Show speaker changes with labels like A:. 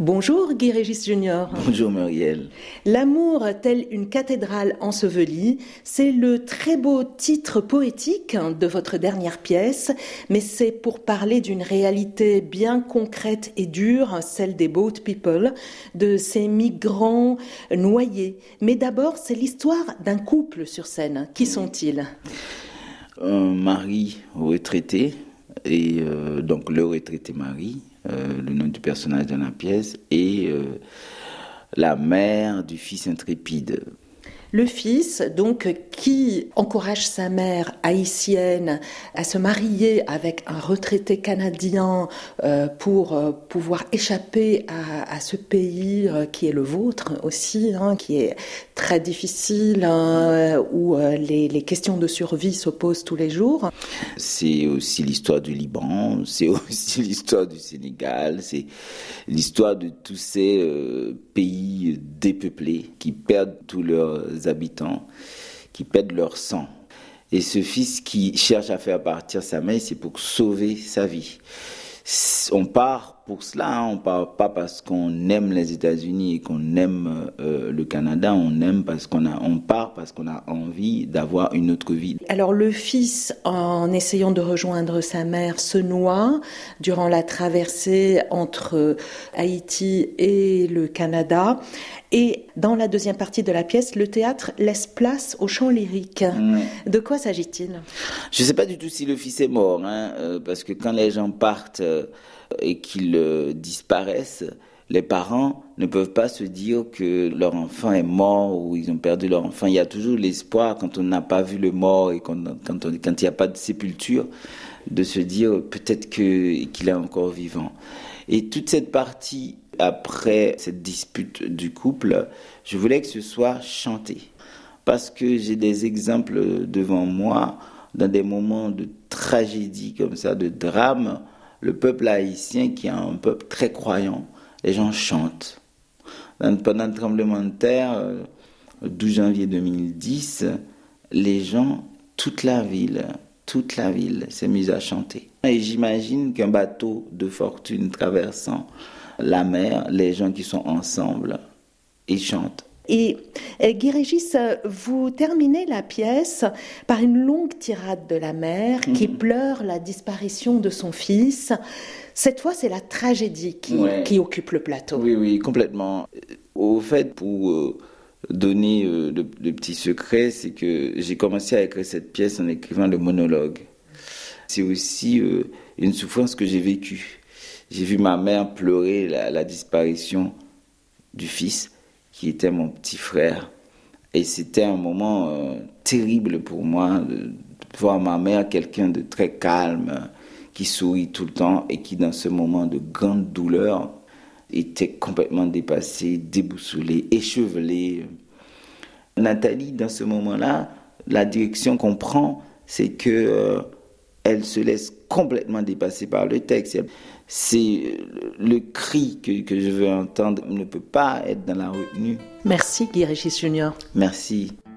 A: Bonjour Guy Régis Junior.
B: Bonjour Muriel.
A: L'amour tel une cathédrale ensevelie, c'est le très beau titre poétique de votre dernière pièce, mais c'est pour parler d'une réalité bien concrète et dure, celle des boat people, de ces migrants noyés. Mais d'abord, c'est l'histoire d'un couple sur scène. Qui sont-ils?
B: Un mari retraité, et euh, donc le retraité mari, le nom du personnage dans la pièce, et euh, la mère du fils intrépide.
A: Le fils, donc, qui encourage sa mère haïtienne à se marier avec un retraité canadien euh, pour euh, pouvoir échapper à, ce pays euh, qui est le vôtre aussi, hein, qui est très difficile, hein, où les, les, questions de survie s'opposent tous les jours.
B: C'est aussi l'histoire du Liban, c'est aussi l'histoire du Sénégal, c'est l'histoire de tous ces pays dépeuplés qui perdent tous leurs habitants, qui perdent leur sang. Et ce fils qui cherche à faire partir sa mère, c'est pour sauver sa vie. On part pour cela, hein. on part pas parce qu'on aime les États-Unis et qu'on aime euh, le Canada, on aime parce qu'on a, on part parce qu'on a envie d'avoir une autre vie.
A: Alors le fils, en essayant de rejoindre sa mère, se noie durant la traversée entre Haïti et le Canada. Et dans la deuxième partie de la pièce, le théâtre laisse place au chant lyrique. De quoi s'agit-il?
B: Je ne sais pas du tout si le fils est mort, hein, euh, parce que quand les gens partent euh, et qu'ils euh, disparaissent, les parents ne peuvent pas se dire que leur enfant est mort ou ils ont perdu leur enfant. Il y a toujours l'espoir quand on n'a pas vu le mort et quand, quand, il n'y a pas de sépulture, de se dire peut-être qu'il est encore vivant. Et toute cette partie après cette dispute du couple, je voulais que ce soit chanté. Parce que j'ai des exemples devant moi, dans des moments de tragédie comme ça, de drame, le peuple haïtien, qui est un peuple très croyant, les gens chantent. Pendant le tremblement de terre, le 12 janvier 2010, les gens, toute la ville, toute la ville s'est mise à chanter. Et j'imagine qu'un bateau de fortune traversant la mer, les gens qui sont ensemble, ils chantent.
A: Et Guy Régis, vous terminez la pièce par une longue tirade de la mère qui mhm. pleure la disparition de son fils. Cette fois, c'est la tragédie qui, occupe le plateau.
B: Oui, oui, complètement. Au fait, pour euh, donner euh, le, petit secret, c'est que j'ai commencé à écrire cette pièce en écrivant le monologue. C'est aussi euh, une souffrance que j'ai vécue. J'ai vu ma mère pleurer la, disparition du fils qui était mon petit frère. Et c'était un moment euh, terrible pour moi de, voir ma mère, quelqu'un de très calme, qui sourit tout le temps et qui, dans ce moment de grande douleur, était complètement dépassée, déboussolée, échevelée. Nathalie, dans ce moment-là, la direction qu'on prend, c'est que euh, elle se laisse complètement dépassé par le texte. C'est le cri que, je veux entendre. Ne peut pas être dans la retenue.
A: Merci, Guy Régis Junior. Merci.
B: Merci.